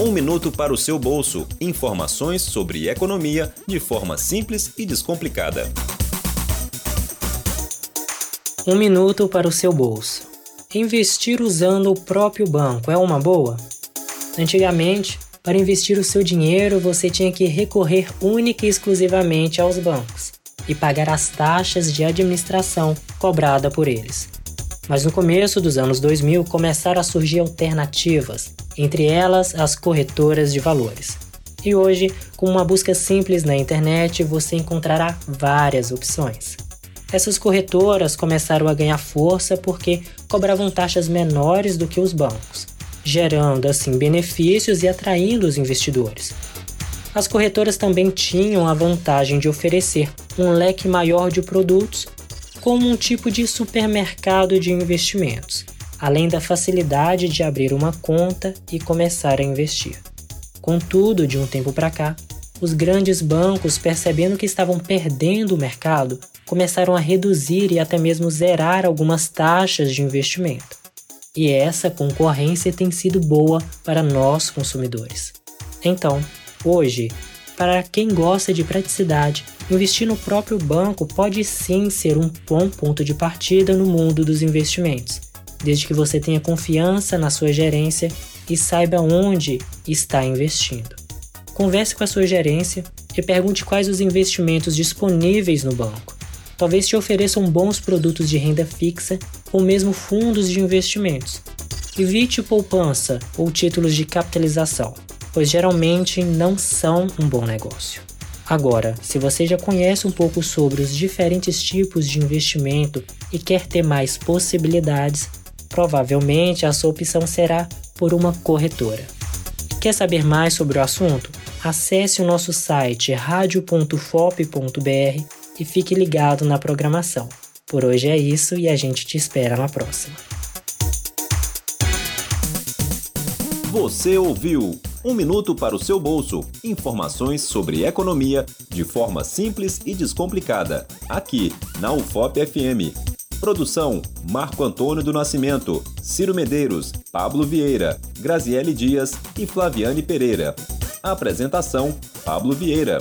Um minuto para o seu bolso. Informações sobre economia de forma simples e descomplicada. Um minuto para o seu bolso. Investir usando o próprio banco é uma boa? Antigamente, para investir o seu dinheiro, você tinha que recorrer única e exclusivamente aos bancos e pagar as taxas de administração cobrada por eles. Mas no começo dos anos 2000 começaram a surgir alternativas, entre elas as corretoras de valores. E hoje, com uma busca simples na internet, você encontrará várias opções. Essas corretoras começaram a ganhar força porque cobravam taxas menores do que os bancos, gerando assim benefícios e atraindo os investidores. As corretoras também tinham a vantagem de oferecer um leque maior de produtos, como um tipo de supermercado de investimentos, além da facilidade de abrir uma conta e começar a investir. Contudo, de um tempo para cá, os grandes bancos, percebendo que estavam perdendo o mercado, começaram a reduzir e até mesmo zerar algumas taxas de investimento. E essa concorrência tem sido boa para nós consumidores. Então, hoje, para quem gosta de praticidade, investir no próprio banco pode sim ser um bom ponto de partida no mundo dos investimentos, desde que você tenha confiança na sua gerência e saiba onde está investindo. Converse com a sua gerência e pergunte quais os investimentos disponíveis no banco. Talvez te ofereçam bons produtos de renda fixa ou mesmo fundos de investimentos. Evite poupança ou títulos de capitalização, pois geralmente não são um bom negócio. Agora, se você já conhece um pouco sobre os diferentes tipos de investimento e quer ter mais possibilidades, provavelmente a sua opção será por uma corretora. Quer saber mais sobre o assunto? Acesse o nosso site radio.fop.br e fique ligado na programação. Por hoje é isso e a gente te espera na próxima. Você ouviu Um Minuto para o seu Bolso. Informações sobre economia de forma simples e descomplicada. Aqui na UFOP FM. Produção: Marco Antônio do Nascimento, Ciro Medeiros, Pablo Vieira, Graziele Dias e Flaviane Pereira. Apresentação: Pablo Vieira.